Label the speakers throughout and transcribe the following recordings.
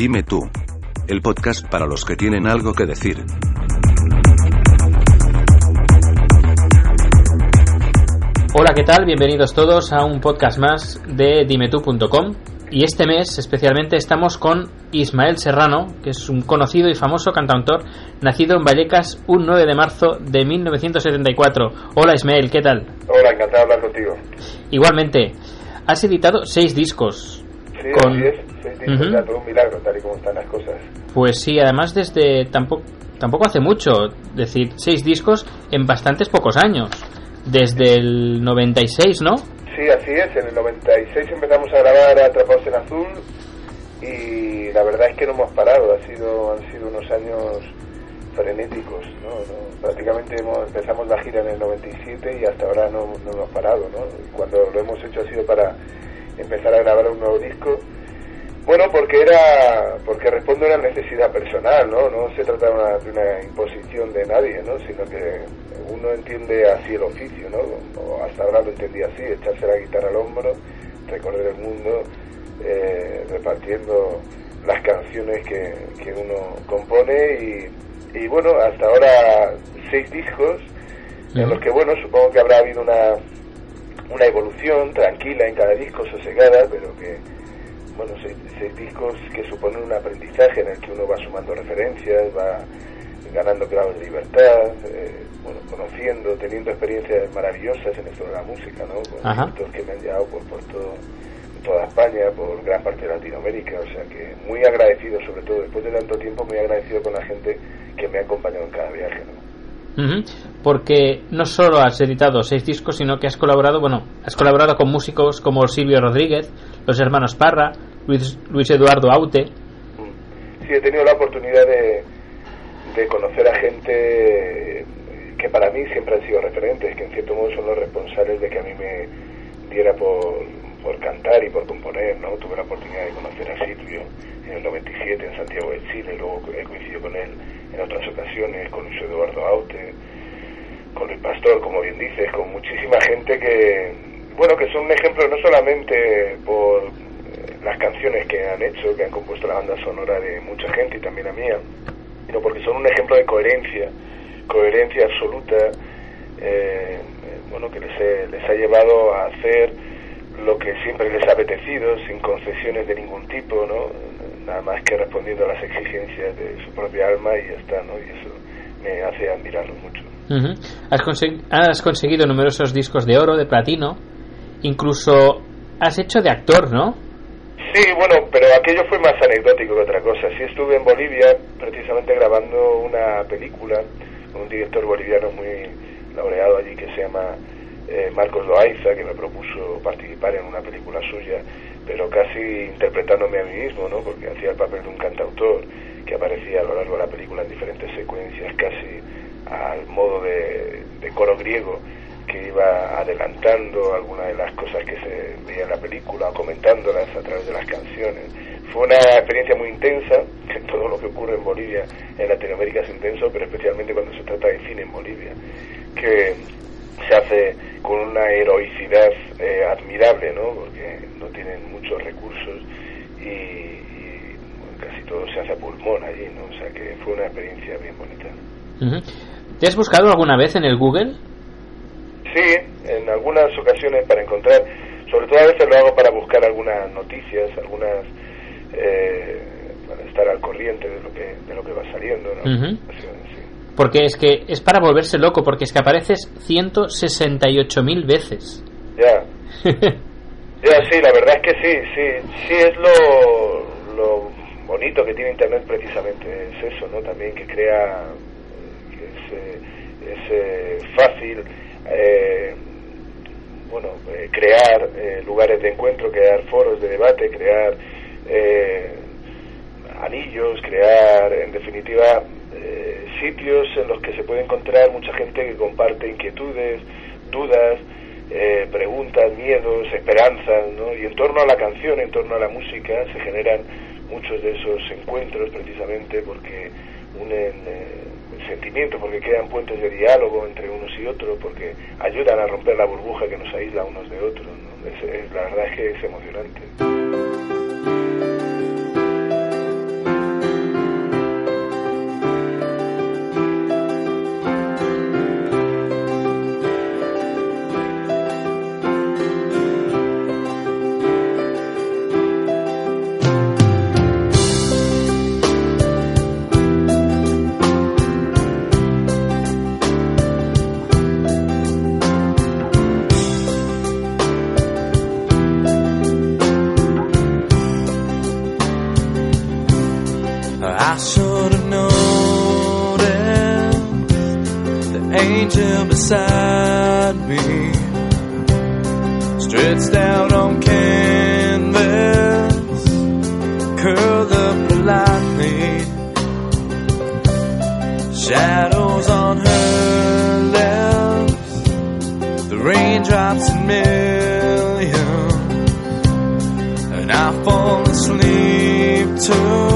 Speaker 1: Dime tú. El podcast para los que tienen algo que decir.
Speaker 2: Hola, ¿qué tal? Bienvenidos todos a un podcast más de dimetú.com. Y este mes especialmente estamos con Ismael Serrano, que es un conocido y famoso cantautor nacido en Vallecas un 9 de marzo de 1974. Hola Ismael, ¿qué tal?
Speaker 3: Hola, encantado de hablar contigo.
Speaker 2: Igualmente, has editado seis discos.
Speaker 3: Sí,
Speaker 2: Con-
Speaker 3: así es. Seis discos,
Speaker 2: Ujú.
Speaker 3: ya todo un milagro, tal y como están las cosas.
Speaker 2: Pues sí, además desde tampoco, tampoco hace mucho, decir, seis discos en bastantes pocos años. Desde el 96, ¿no?
Speaker 3: Sí, así es. En el 96 empezamos a grabar Atrapados en Azul y la verdad es que no hemos parado. Ha sido, han sido unos años frenéticos, ¿no? No, prácticamente hemos- empezamos la gira en el 97 y hasta ahora no, no hemos parado, ¿no? Y cuando lo hemos hecho ha sido para empezar a grabar un nuevo disco. Bueno, porque era porque responde a una necesidad personal, ¿no? No se trata de una, de una imposición de nadie, ¿no? Sino que uno entiende así el oficio, ¿no? O hasta ahora lo entendía así, echarse la guitarra al hombro, recorrer el mundo, eh, repartiendo las canciones que, que uno compone y, y bueno, hasta ahora seis discos en los que, bueno, supongo que habrá habido una, una evolución tranquila en cada disco, sosegada, pero que, bueno, seis, seis discos que suponen un aprendizaje en el que uno va sumando referencias, va ganando grados de libertad, eh, bueno, conociendo, teniendo experiencias maravillosas en esto de la música, ¿no? Con directores que me han llevado por, por todo, toda España, por gran parte de Latinoamérica, o sea que muy agradecido, sobre todo después de tanto tiempo, muy agradecido con la gente que me ha acompañado en cada viaje, ¿no?
Speaker 2: Porque no solo has editado seis discos, sino que has colaborado, bueno, has colaborado con músicos como Silvio Rodríguez, los hermanos Parra, Luis, Luis Eduardo Aute.
Speaker 3: Mm. Sí, he tenido la oportunidad de, de conocer a gente que para mí siempre han sido referentes, que en cierto modo son los responsables de que a mí me diera por, por cantar y por componer, ¿no? Tuve la oportunidad de conocer a Silvio en el 97 en Santiago de Chile, luego he coincidido con él en otras ocasiones, con Luis Eduardo Aute, con el pastor, como bien dices, con muchísima gente que, bueno, que son un ejemplo no solamente por eh, las canciones que han hecho, que han compuesto la banda sonora de mucha gente y también la mía, sino porque son un ejemplo de coherencia, coherencia absoluta, eh, eh, bueno, que les, he- les ha llevado a hacer lo que siempre les ha apetecido, sin concesiones de ningún tipo, ¿no? Nada más que respondiendo a las exigencias de su propia alma y ya está, ¿no? Y eso me hace admirarlos mucho.
Speaker 2: Ujú. Has, consegui- has conseguido numerosos discos de oro, de platino, incluso has hecho de actor, ¿no?
Speaker 3: Sí, bueno, pero aquello fue más anecdótico que otra cosa. Sí estuve en Bolivia precisamente grabando una película con un director boliviano muy laureado allí que se llama eh, Marcos Loaiza, que me propuso participar en una película suya, pero casi interpretándome a mí mismo, ¿no? Porque hacía el papel de un cantautor que aparecía a lo largo de la película en diferentes secuencias, casi al modo de, de coro griego que iba adelantando algunas de las cosas que se veía en la película o comentándolas a través de las canciones. Fue una experiencia muy intensa, todo lo que ocurre en Bolivia, en Latinoamérica es intenso, pero especialmente cuando se trata de cine en Bolivia, que se hace con una heroicidad eh, admirable, ¿no? Porque no tienen muchos recursos y, y, bueno, casi todo se hace a pulmón allí, ¿no? O sea que fue una experiencia bien bonita.
Speaker 2: ¿Te has buscado alguna vez en el Google?
Speaker 3: Sí, en algunas ocasiones para encontrar, sobre todo a veces lo hago para buscar algunas noticias, algunas eh, para estar al corriente de lo que de lo que va saliendo, ¿no? Sí.
Speaker 2: Porque es que es para volverse loco, porque es que apareces 168.000 veces.
Speaker 3: Ya, ya sí, la verdad es que sí, sí, sí es lo, lo bonito que tiene Internet precisamente, es eso, ¿no? También que crea, que es, eh, es eh, fácil, eh, bueno, eh, crear eh, lugares de encuentro, crear foros de debate, crear eh, anillos, crear, en definitiva, sitios en los que se puede encontrar mucha gente que comparte inquietudes, dudas, eh, preguntas, miedos, esperanzas, ¿no? Y en torno a la canción, en torno a la música, se generan muchos de esos encuentros precisamente porque unen eh, sentimientos, porque crean puentes de diálogo entre unos y otros, porque ayudan a romper la burbuja que nos aísla unos de otros, ¿no? Es- es- la verdad es que es emocionante.
Speaker 4: Angel beside me, stretched out on canvas, curled up politely, shadows on her lips, the raindrops in millions, and I fall asleep to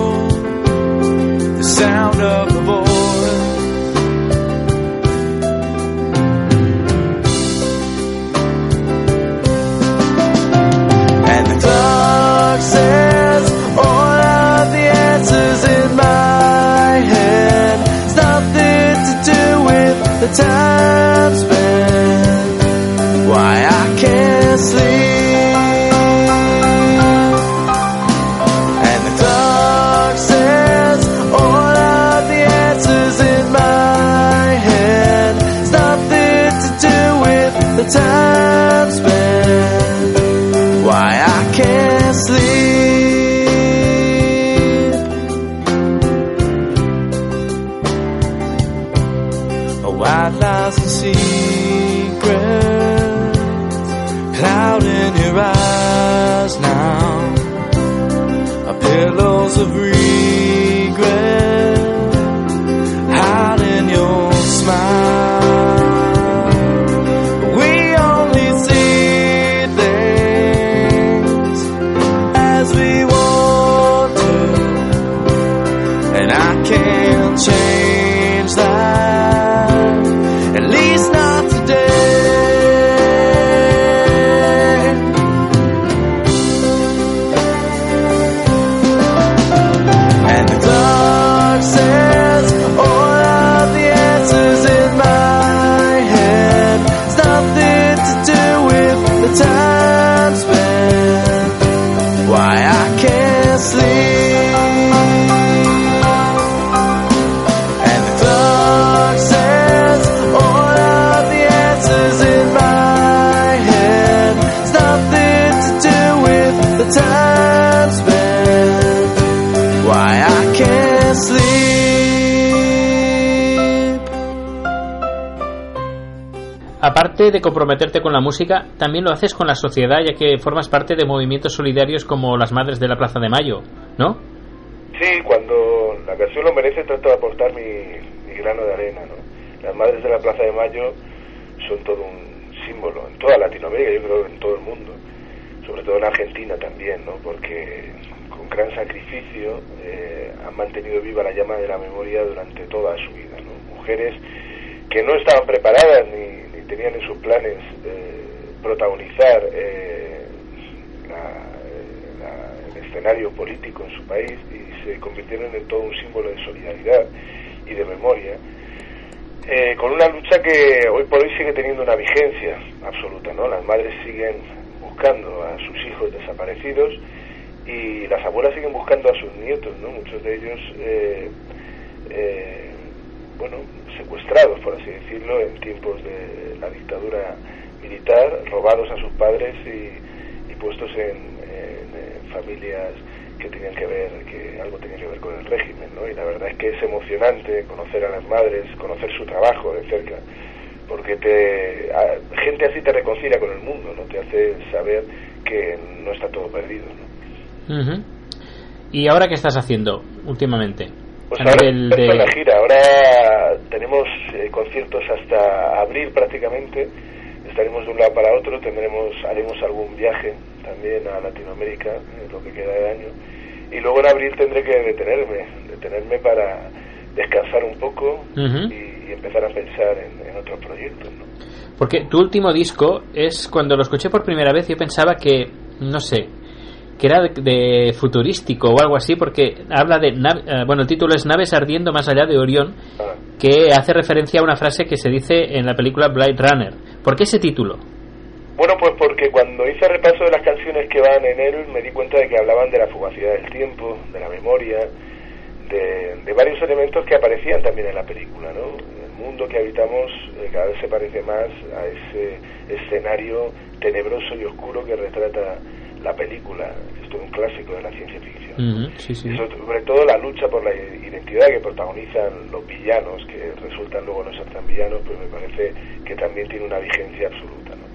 Speaker 2: Aparte de comprometerte con la música, también lo haces con la sociedad, ya que formas parte de movimientos solidarios como las Madres de la Plaza de Mayo, ¿no?
Speaker 3: Sí, cuando la ocasión lo merece trato de aportar mi, mi grano de arena, ¿no? Las Madres de la Plaza de Mayo son todo un símbolo en toda Latinoamérica, yo creo en todo el mundo, sobre todo en Argentina también, ¿no? Porque con gran sacrificio eh, han mantenido viva la llama de la memoria durante toda su vida, ¿no? Mujeres que no estaban preparadas ni tenían en sus planes eh, protagonizar eh, la- la- el escenario político en su país y se convirtieron en todo un símbolo de solidaridad y de memoria, eh, con una lucha que hoy por hoy sigue teniendo una vigencia absoluta, ¿no? Las madres siguen buscando a sus hijos desaparecidos y las abuelas siguen buscando a sus nietos, ¿no? Muchos de ellos, eh, eh, bueno, secuestrados, por así decirlo, en tiempos de la dictadura militar, robados a sus padres y, y puestos en, familias que tenían que ver, que algo tenía que ver con el régimen, ¿no? Y la verdad es que es emocionante conocer a las madres, conocer su trabajo de cerca, porque te, gente así te reconcilia con el mundo, ¿no? Te hace saber que no está todo perdido, ¿no?
Speaker 2: ¿Y ahora qué estás haciendo últimamente?
Speaker 3: Pues ahora la gira, ahora tenemos eh, conciertos hasta abril prácticamente, estaremos de un lado para otro, tendremos, haremos algún viaje también a Latinoamérica, en lo que queda de año, y luego en abril tendré que detenerme, detenerme para descansar un poco y empezar a pensar en, en otros proyectos, ¿no?
Speaker 2: Porque tu último disco es cuando lo escuché por primera vez yo pensaba que, no sé, que era de, futurístico o algo así porque habla de, eh, bueno, el título es Naves ardiendo más allá de Orión, que hace referencia a una frase que se dice en la película Blade Runner. ¿Por qué ese título?
Speaker 3: Bueno, pues porque cuando hice repaso de las canciones que van en él, me di cuenta de que hablaban de la fugacidad del tiempo, de la memoria, de, de varios elementos que aparecían también en la película, ¿no? El mundo que habitamos eh, cada vez se parece más a ese escenario tenebroso y oscuro que retrata la película, que es todo un clásico de la ciencia ficción.
Speaker 2: Sí, sí.
Speaker 3: Sobre todo la lucha por la identidad que protagonizan los villanos, que resultan luego no ser tan villanos, pues me parece que también tiene una vigencia absoluta. ¿no?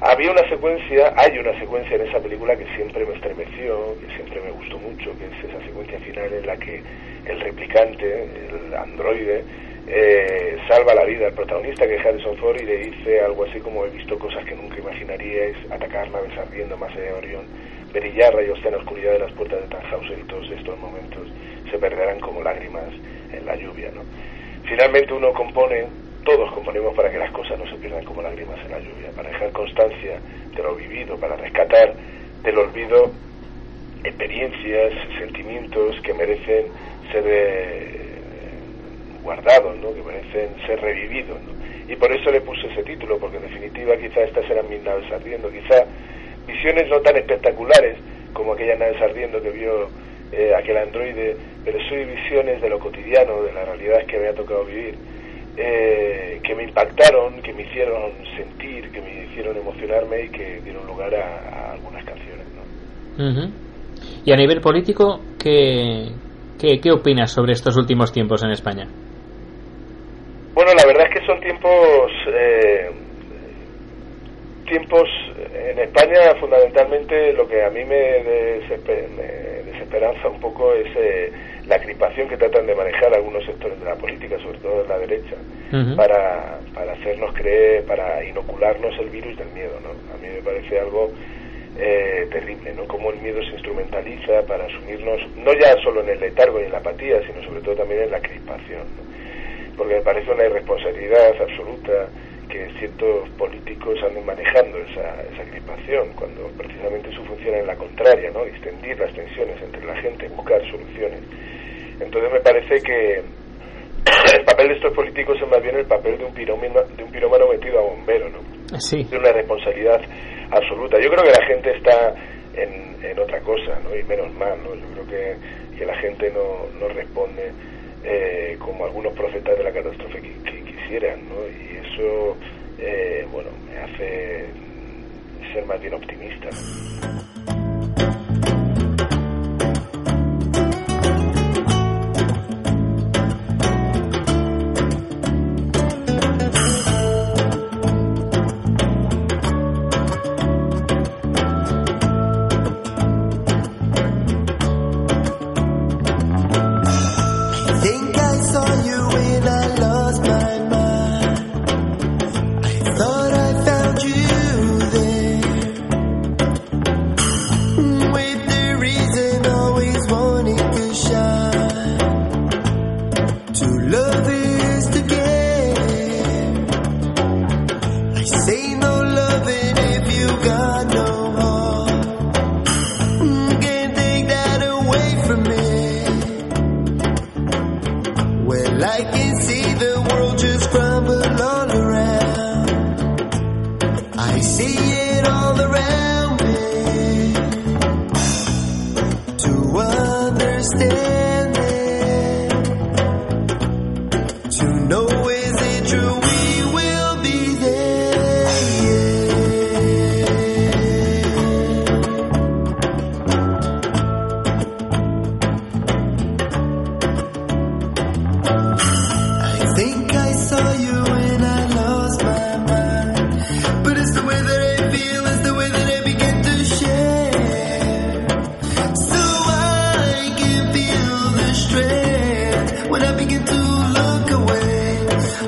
Speaker 3: Había una secuencia, hay una secuencia en esa película que siempre me estremeció, que siempre me gustó mucho, que es esa secuencia final en la que el replicante, el androide, eh, salva la vida al protagonista que es Harrison Ford y le dice algo así como he visto cosas que nunca imaginaríais, atacar naves ardiendo más allá de Orión, brillar rayos en la oscuridad de las puertas de Tannhauser y todos estos momentos se perderán como lágrimas en la lluvia. ¿no? Finalmente uno compone, todos componemos para que las cosas no se pierdan como lágrimas en la lluvia, para dejar constancia de lo vivido, para rescatar del olvido experiencias, sentimientos que merecen ser eh, guardados, ¿no? que merecen ser revividos. Y por eso le puse ese título, porque en definitiva quizá estas eran mis naves ardiendo, quizá visiones no tan espectaculares como aquellas naves ardiendo que vio eh, aquel androide, pero soy visiones de lo cotidiano, de las realidades que me ha tocado vivir, eh, que me impactaron, que me hicieron sentir, que me hicieron emocionarme y que dieron lugar a, algunas canciones. ¿no?
Speaker 2: Ujú. Y a nivel político, ¿qué, qué, qué opinas sobre estos últimos tiempos en España?
Speaker 3: Bueno, la verdad es que son tiempos eh, tiempos en España fundamentalmente lo que a mí me, desesper- me desesperanza un poco es eh, la crispación que tratan de manejar algunos sectores de la política, sobre todo de la derecha, para, para hacernos creer, para inocularnos el virus del miedo, ¿no? A mí me parece algo eh, terrible, ¿no? Cómo el miedo se instrumentaliza para asumirnos, no ya solo en el letargo y en la apatía, sino sobre todo también en la crispación, ¿no? Porque me parece una irresponsabilidad absoluta que ciertos políticos anden manejando esa, esa crispación, cuando precisamente su función es la contraria, ¿no? Extendir las tensiones entre la gente, buscar soluciones. Entonces me parece que el papel de estos políticos es más bien el papel de un pirómano, de un pirómano metido a bombero, ¿no?
Speaker 2: Sí.
Speaker 3: de una responsabilidad absoluta. Yo creo que la gente está en, en otra cosa, ¿no? Y menos mal, ¿no? Yo creo que, que la gente no, no responde eh, como algunos profetas de la catástrofe que, quisieran, ¿no? Y eso, eh, bueno, me hace ser más bien optimista.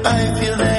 Speaker 4: I feel that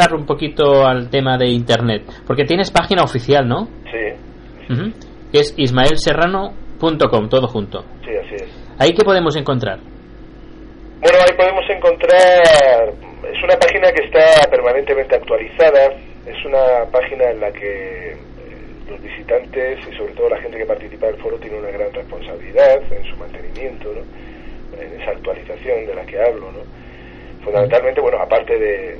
Speaker 2: pasar un poquito al tema de Internet, porque tienes página oficial, ¿no?
Speaker 3: Sí,
Speaker 2: Ujú. Que es ismaelserrano.com, todo junto.
Speaker 3: sí, así es.
Speaker 2: ¿Ahí qué podemos encontrar?
Speaker 3: Bueno, ahí podemos encontrar, es una página que está permanentemente actualizada, es una página en la que eh, los visitantes y sobre todo la gente que participa del foro tiene una gran responsabilidad en su mantenimiento, ¿no? en esa actualización de la que hablo. ¿no? Fundamentalmente, bueno, aparte de,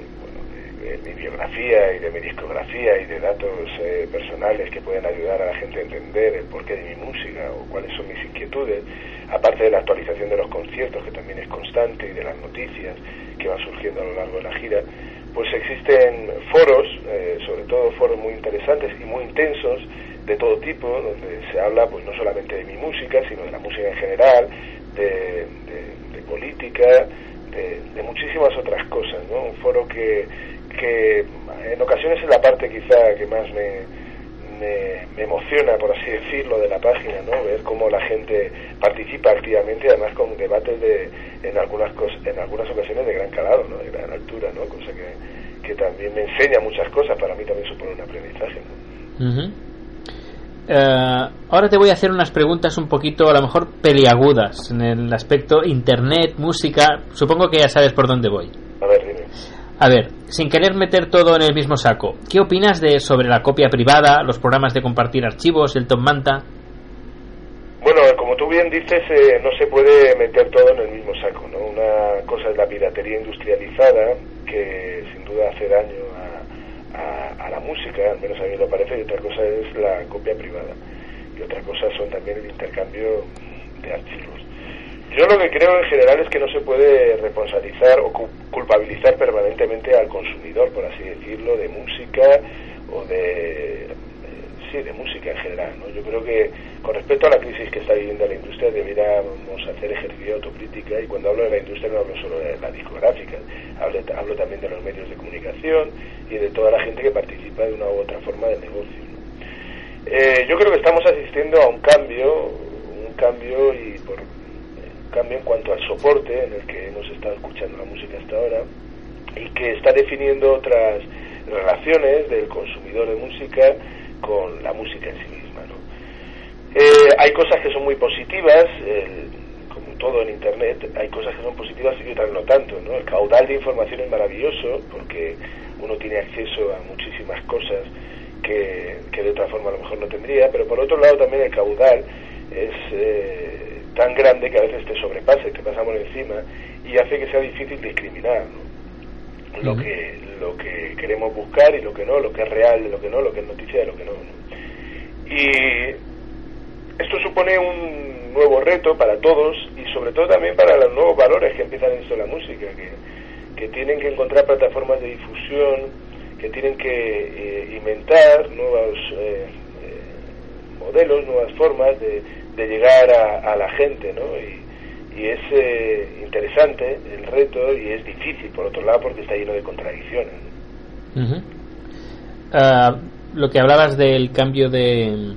Speaker 3: de- mi biografía y de mi discografía y de datos eh, personales que pueden ayudar a la gente a entender el porqué de mi música o cuáles son mis inquietudes, aparte de la actualización de los conciertos, que también es constante, y de las noticias que van surgiendo a lo largo de la gira, pues existen foros, eh, sobre todo foros muy interesantes y muy intensos, de todo tipo, donde se habla pues no solamente de mi música, sino de la música en general, de, de- de política, de, de muchísimas otras cosas, ¿no? Un foro que, que en ocasiones es la parte quizá que más me, me, emociona, por así decirlo, de la página, ¿no? Ver cómo la gente participa activamente, además con debates de, en algunas cos- en algunas ocasiones de gran calado, ¿no? De gran altura, ¿no? Cosa que, que también me enseña muchas cosas, para mí también supone un aprendizaje, ¿no?
Speaker 2: Eh, ahora te voy a hacer unas preguntas un poquito, a lo mejor peliagudas, en el aspecto internet, música. Supongo que ya sabes por dónde voy.
Speaker 3: A ver,
Speaker 2: sin querer meter todo en el mismo saco, ¿qué opinas de sobre la copia privada, los programas de compartir archivos, el Top Manta?
Speaker 3: Bueno, como tú bien dices, eh, no se puede meter todo en el mismo saco, ¿no? Una cosa es la piratería industrializada, que sin duda hace daño a, a- a la música, al menos a mí lo parece, y otra cosa es la copia privada. Y otra cosa son también el intercambio de archivos. Yo lo que creo en general es que no se puede responsabilizar o cu- culpabilizar permanentemente al consumidor, por así decirlo, de música o de eh, sí, de música en general. ¿no? Yo creo que con respecto a la crisis que está viviendo la industria deberíamos hacer ejercicio de autocrítica y cuando hablo de la industria no hablo solo de la discográfica, hablo, hablo también de los medios de comunicación y de toda la gente que participa de una u otra forma del negocio. Eh, yo creo que estamos asistiendo a un cambio, un cambio y por cambio en cuanto al soporte en el que hemos estado escuchando la música hasta ahora y que está definiendo otras relaciones del consumidor de música con la música en sí misma. ¿no? Eh, hay cosas que son muy positivas, el- como todo en Internet, hay cosas que son positivas y otras no tanto. ¿no? El caudal de información es maravilloso porque uno tiene acceso a muchísimas cosas que, que de otra forma a lo mejor no tendría, pero por otro lado también el caudal es eh, tan grande que a veces te sobrepasa y te pasamos encima y hace que sea difícil discriminar ¿no? lo que lo que queremos buscar y lo que no, lo que es real de lo que no, lo que es noticia de lo que no. ¿no? Y esto supone un nuevo reto para todos y sobre todo también para los nuevos valores que empiezan en la música, que, que tienen que encontrar plataformas de difusión, que tienen que eh, inventar nuevos eh, eh, modelos, nuevas formas de, de llegar a, a la gente, ¿no? Y, es eh, interesante el reto y es difícil, por otro lado, porque está lleno de contradicciones.
Speaker 2: Ah, lo que hablabas del cambio de,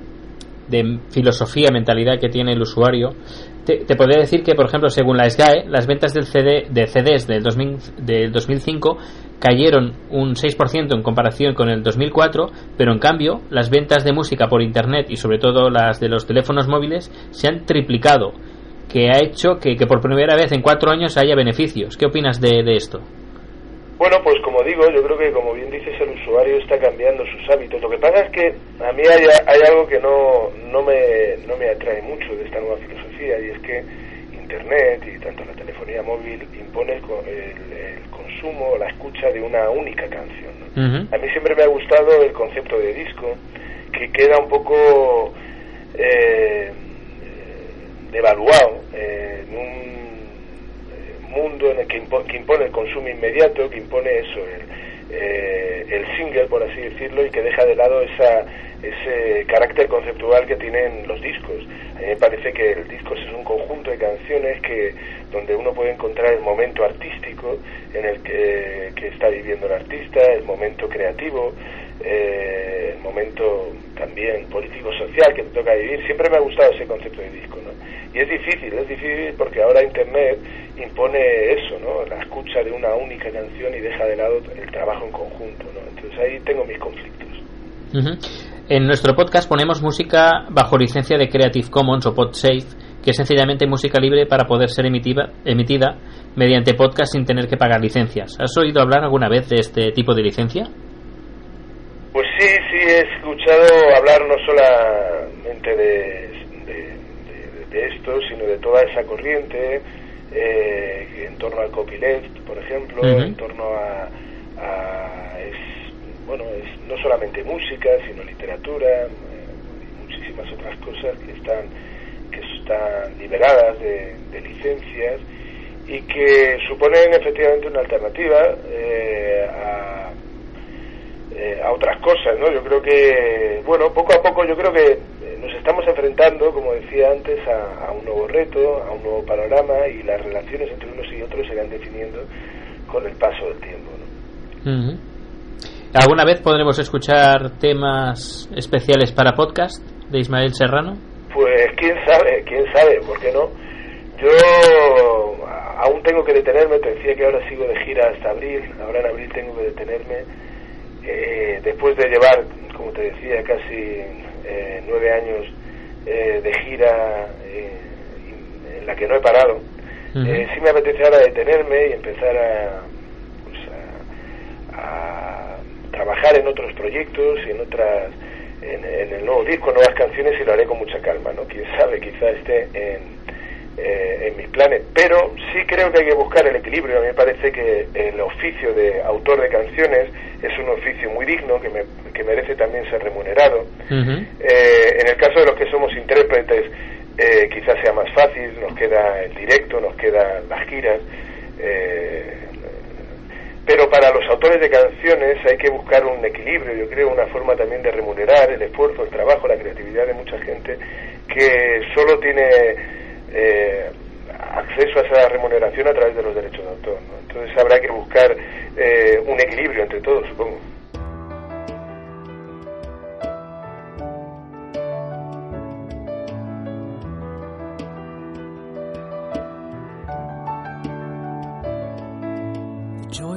Speaker 2: de filosofía, mentalidad que tiene el usuario, te, te podría decir que, por ejemplo, según la SGAE, las ventas del CD, de CDs del, 2000 del 2005 cayeron un 6% en comparación con el 2004, pero en cambio las ventas de música por Internet y sobre todo las de los teléfonos móviles se han triplicado, que ha hecho que, que por primera vez en cuatro años haya beneficios. ¿Qué opinas de, de esto?
Speaker 3: Bueno, pues como digo, yo creo que como bien dices, el usuario está cambiando sus hábitos. Lo que pasa es que a mí hay, hay algo que no, no, me, no me atrae mucho de esta nueva filosofía y es que Internet y tanto la telefonía móvil impone el, el consumo o la escucha de una única canción. A mí siempre me ha gustado el concepto de disco, que queda un poco eh, devaluado eh, en un eh, mundo en el que, impo- que impone el consumo inmediato, que impone eso, el, eh, el single, por así decirlo, y que deja de lado esa, ese carácter conceptual que tienen los discos. A mí me parece que el disco es un conjunto de canciones que donde uno puede encontrar el momento artístico en el que, está viviendo el artista, el momento creativo, eh, el momento también político-social que te toca vivir. Siempre me ha gustado ese concepto de disco, ¿no? Y es difícil, es difícil porque ahora Internet impone eso, ¿no? La escucha de una única canción y deja de lado el trabajo en conjunto, ¿no? Entonces ahí tengo mis conflictos.
Speaker 2: En nuestro podcast ponemos música bajo licencia de Creative Commons o PodSafe, que es sencillamente música libre para poder ser emitida, emitida mediante podcast sin tener que pagar licencias. ¿Has oído hablar alguna vez de este tipo de licencia?
Speaker 3: Pues sí, sí, he escuchado hablar no solamente de, de, de- de esto, sino de toda esa corriente eh, en torno al copyleft, por ejemplo, en torno a, a- bueno, es no solamente música, sino literatura eh, y muchísimas otras cosas que están que están liberadas de, de licencias y que suponen efectivamente una alternativa eh, a eh, a otras cosas, ¿no? Yo creo que, bueno, poco a poco yo creo que eh, nos estamos enfrentando, como decía antes, a, a un nuevo reto, a un nuevo panorama y las relaciones entre unos y otros se irán definiendo con el paso del tiempo, ¿no?
Speaker 2: ¿Alguna vez podremos escuchar temas especiales para podcast de Ismael Serrano?
Speaker 3: Pues quién sabe, quién sabe, ¿por qué no? Yo aún tengo que detenerme, te decía que ahora sigo de gira hasta abril, ahora en abril tengo que detenerme, eh, después de llevar, como te decía, casi eh, nueve años eh, de gira eh, en la que no he parado.
Speaker 2: Ujú.
Speaker 3: Eh, sí me apetece ahora detenerme y empezar a, pues a, a trabajar en otros proyectos y en otras en, en el nuevo disco, nuevas canciones y lo haré con mucha calma, ¿no? Quién sabe, quizá esté en, eh, en mis planes, pero sí creo que hay que buscar el equilibrio. A mí me parece que el oficio de autor de canciones es un oficio muy digno que, me, que merece también ser remunerado. Eh, en el caso de los que somos intérpretes, eh, quizás sea más fácil, nos queda el directo, nos quedan las giras. eh, pero para los autores de canciones hay que buscar un equilibrio, yo creo, una forma también de remunerar el esfuerzo, el trabajo, la creatividad de mucha gente que solo tiene eh, acceso a esa remuneración a través de los derechos de autor. ¿no? Entonces habrá que buscar eh, un equilibrio entre todos, supongo.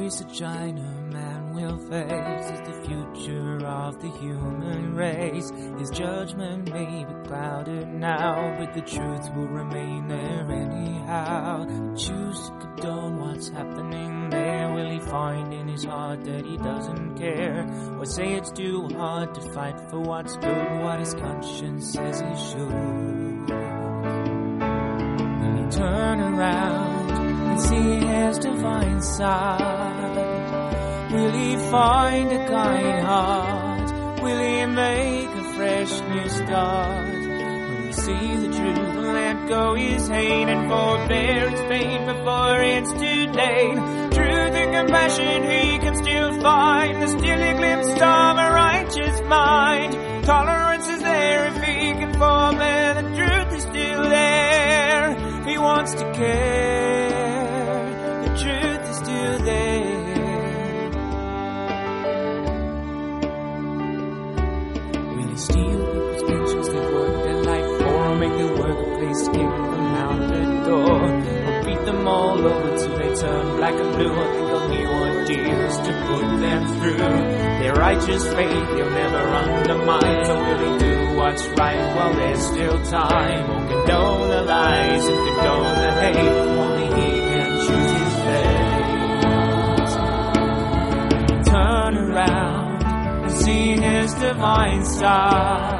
Speaker 5: Joys a Chinaman will face is the future of the human race. His judgment may be clouded now, but the truth will remain there anyhow. Choose to condone what's happening there. Will he find in his heart that he doesn't care? Or say it's too hard to fight for what's good, what his conscience says he should? Will he turn around and see his divine side? Will he find a kind heart? Will he make a fresh new start? Will he see the truth and let go his hate and forbear his pain before it's too late? Truth and compassion he can still find, the still a glimpse of a righteous mind. Tolerance is there if he can forbear, the truth is still there. He wants to care, the workplace kick them out the door? Or beat them all over till they turn black and blue, or think of new ordeals to put them through? Their righteous faith he'll never undermine, so will he do what's right while there's still time? Or condone the lies and condone the hate, only he can choose his fate turn around and see his divine side?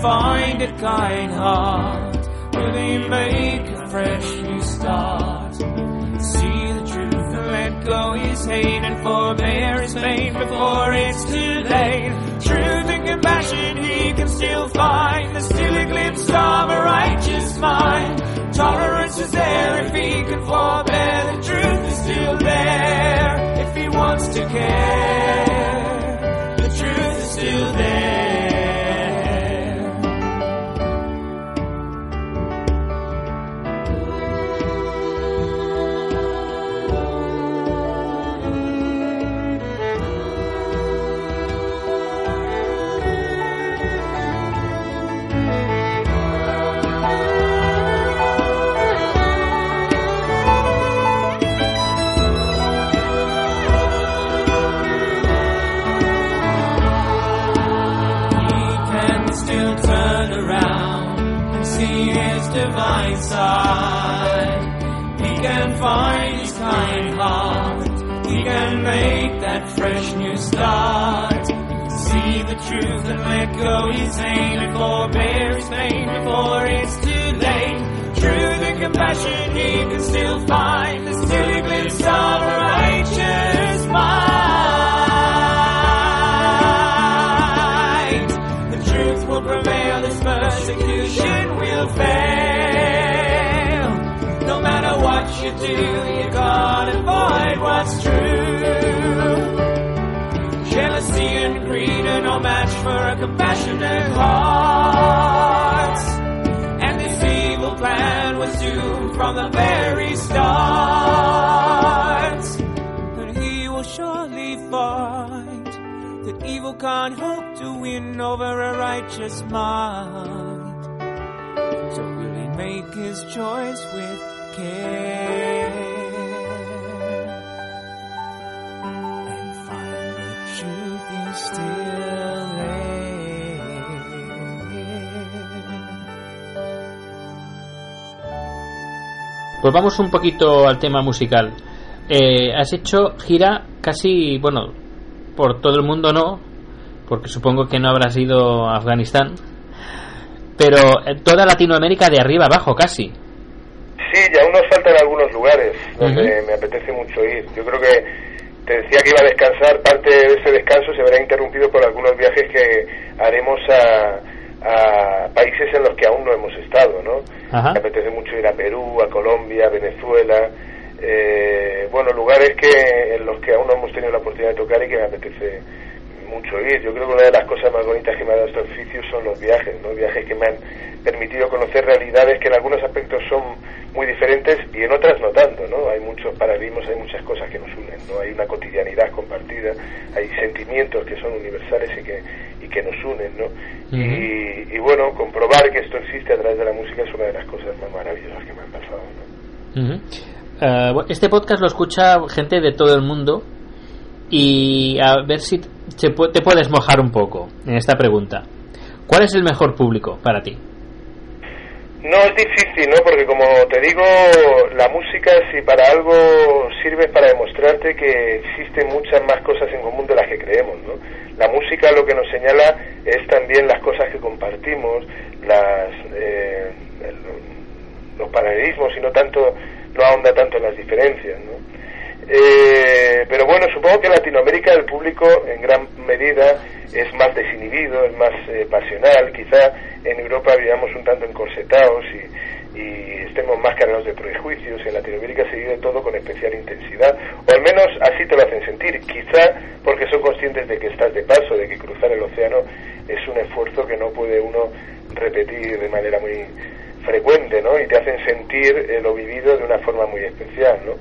Speaker 5: Find a kind heart? Will he make a fresh new start? See the truth and let go his hate and forbear his pain before it's too late. Truth and compassion he can still find. There's still a glimpse of a righteous mind. Tolerance is there if he can forbear. The truth is still there if he wants to care. Find his kind heart. He can make that fresh new start. See the truth and let go his and forbear his pain before it's too late. Truth and compassion he can still find. There's still for a compassionate heart. And this evil plan was doomed from the very start. But he will surely find that evil can't hope to win over a righteous mind. So will he make his choice with care
Speaker 2: Pues vamos un poquito al tema musical. Eh, has hecho gira casi, bueno, por todo el mundo no, porque supongo que no habrás ido a Afganistán, pero eh, toda Latinoamérica de arriba abajo casi.
Speaker 3: Sí, y aún nos faltan algunos lugares donde me apetece mucho ir. Yo creo que te decía que iba a descansar, parte de ese descanso se verá interrumpido por algunos viajes que haremos a, a países en los que aún no hemos estado, ¿no?
Speaker 2: Ajá.
Speaker 3: Me apetece mucho ir a Perú, a Colombia, a Venezuela, eh, bueno, lugares que en los que aún no hemos tenido la oportunidad de tocar y que me apetece mucho ir. Yo creo que una de las cosas más bonitas que me ha dado este oficio son los viajes, ¿no? Viajes que me han permitido conocer realidades que en algunos aspectos son muy diferentes y en otras no tanto, ¿no? Hay muchos paradigmas, hay muchas cosas que nos unen, ¿no? Hay una cotidianidad compartida, hay sentimientos que son universales y que, y que nos unen, ¿no? y, y bueno, comprobar que esto existe a través de la música es una de las cosas más maravillosas que me han pasado, ¿no?
Speaker 2: Bueno, este podcast lo escucha gente de todo el mundo y a ver si te, te puedes mojar un poco en esta pregunta. ¿Cuál es el mejor público para ti?
Speaker 3: No, es difícil, ¿no? Porque como te digo, la música si para algo sirve es para demostrarte que existen muchas más cosas en común de las que creemos, ¿no? La música lo que nos señala es también las cosas que compartimos, las, eh, los paralelismos y no tanto, no ahonda tanto en las diferencias, ¿no? Eh, pero bueno, supongo que en Latinoamérica el público en gran medida es más desinhibido, es más eh, pasional. Quizá en Europa vivamos un tanto encorsetados y, y estemos más cargados de prejuicios. En Latinoamérica se vive todo con especial intensidad, o al menos así te lo hacen sentir. Quizá porque son conscientes de que estás de paso, de que cruzar el océano es un esfuerzo que no puede uno repetir de manera muy frecuente, ¿no? Y te hacen sentir eh, lo vivido de una forma muy especial, ¿no?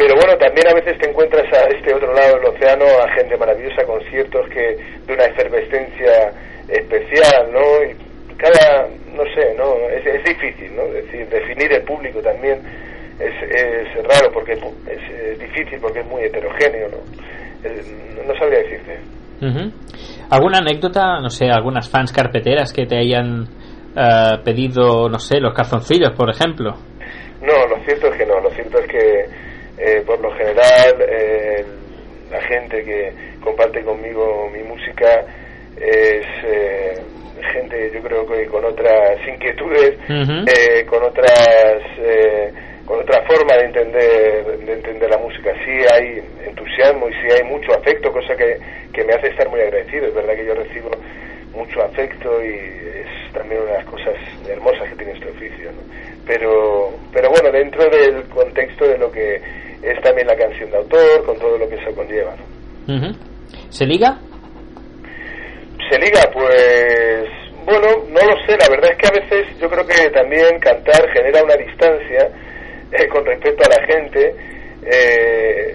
Speaker 3: Pero bueno, también a veces te encuentras a este otro lado del océano a gente maravillosa, conciertos que de una efervescencia especial, ¿no? Y cada, no sé, ¿no? Es, es difícil, ¿no? Es decir, definir el público también es, es raro porque es, es difícil porque es muy heterogéneo, ¿no? Es- no sabría decirte.
Speaker 2: Ujú. ¿Alguna anécdota, no sé, algunas fans carpeteras que te hayan eh, pedido, no sé, los calzoncillos, por ejemplo?
Speaker 3: No, lo cierto es que no, lo cierto es que eh, por lo general eh, la gente que comparte conmigo mi música es eh, gente yo creo que con otras inquietudes, eh, con otras eh, con otra forma de entender de entender la música. Sí hay entusiasmo y sí hay mucho afecto, cosa que, que me hace estar muy agradecido. Es verdad que yo recibo mucho afecto y es también una de las cosas hermosas que tiene este oficio. ¿no? Pero, pero bueno, dentro del contexto de lo que es también la canción de autor, con todo lo que eso conlleva. ¿no?
Speaker 2: ¿Se liga?
Speaker 3: Se liga, pues bueno, no lo sé, la verdad es que a veces yo creo que también cantar genera una distancia eh, con respecto a la gente eh,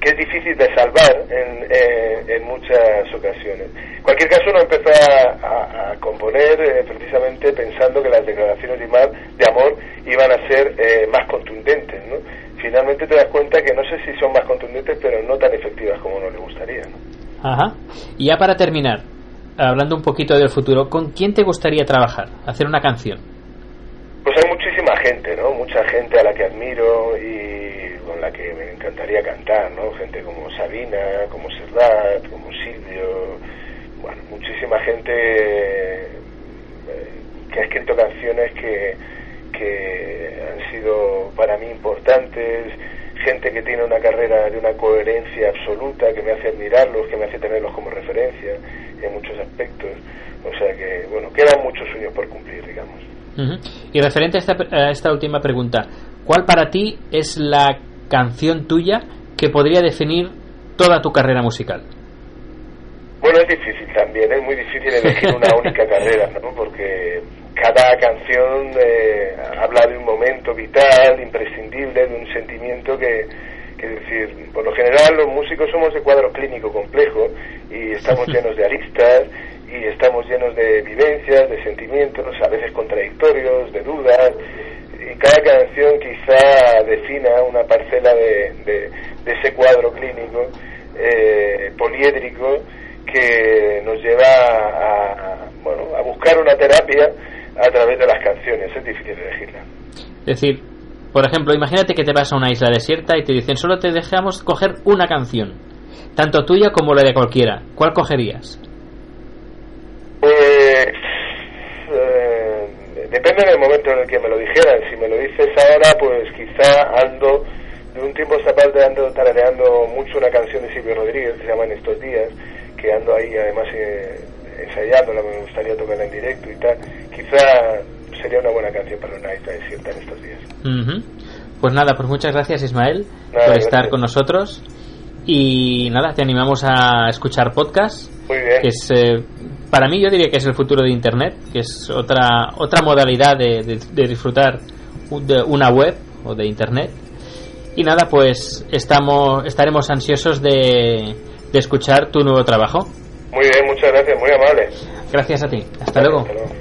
Speaker 3: que es difícil de salvar en, eh, en muchas ocasiones. En cualquier caso, uno empezó a, a- a componer eh, precisamente pensando que las declaraciones de amor, de amor iban a ser eh, más contundentes, ¿no? Finalmente te das cuenta que no sé si son más contundentes, pero no tan efectivas como uno le gustaría, ¿no?
Speaker 2: Ajá. Y ya para terminar, hablando un poquito del futuro, ¿con quién te gustaría trabajar? Hacer una canción.
Speaker 3: Pues hay muchísimos gente, ¿no? Mucha gente a la que admiro y con la que me encantaría cantar, ¿no? Gente como Sabina, como Serrat, como Silvio, bueno, muchísima gente eh, que ha escrito canciones que, que han sido para mí importantes, gente que tiene una carrera de una coherencia absoluta, que me hace admirarlos, que me hace tenerlos como referencia en muchos aspectos. O sea que, bueno, quedan muchos sueños por cumplir, digamos.
Speaker 2: Y referente a esta, a esta última pregunta, ¿cuál para ti es la canción tuya que podría definir toda tu carrera musical?
Speaker 3: Bueno, es difícil también, es muy difícil elegir una única carrera, ¿no? Porque cada canción eh, habla de un momento vital, imprescindible, de un sentimiento que, que es decir, por lo general los músicos somos de cuadro clínico complejo y estamos llenos de aristas y estamos llenos de vivencias, de sentimientos, a veces contradictorios, de dudas, y cada canción quizá defina una parcela de, de- de ese cuadro clínico eh, poliédrico que nos lleva a, a, bueno, a buscar una terapia a través de las canciones. Es difícil elegirla.
Speaker 2: Es decir, por ejemplo, imagínate que te vas a una isla desierta y te dicen solo te dejamos coger una canción, tanto tuya como la de cualquiera. ¿Cuál cogerías?
Speaker 3: Pues eh, depende del momento en el que me lo dijeran. Si me lo dices ahora, pues quizá ando de un tiempo esta parte ando tarareando mucho una canción de Silvio Rodríguez que se llama En estos días, que ando ahí además eh, ensayándola, me gustaría tocarla en directo y tal. Quizá sería una buena canción para una isla desierta en estos días.
Speaker 2: Ujú. Pues nada, pues muchas gracias Ismael
Speaker 3: Nada,
Speaker 2: por estar
Speaker 3: gracias.
Speaker 2: con nosotros y nada, te animamos a escuchar podcast,
Speaker 3: Muy bien.
Speaker 2: que es eh, para mí yo diría que es el futuro de internet, que es otra otra modalidad de, de- de disfrutar de una web o de internet. Y nada, pues estamos estaremos ansiosos de, de escuchar tu nuevo trabajo.
Speaker 3: Muy bien, muchas gracias, muy amable.
Speaker 2: Gracias a ti. Hasta luego.
Speaker 3: Hasta luego.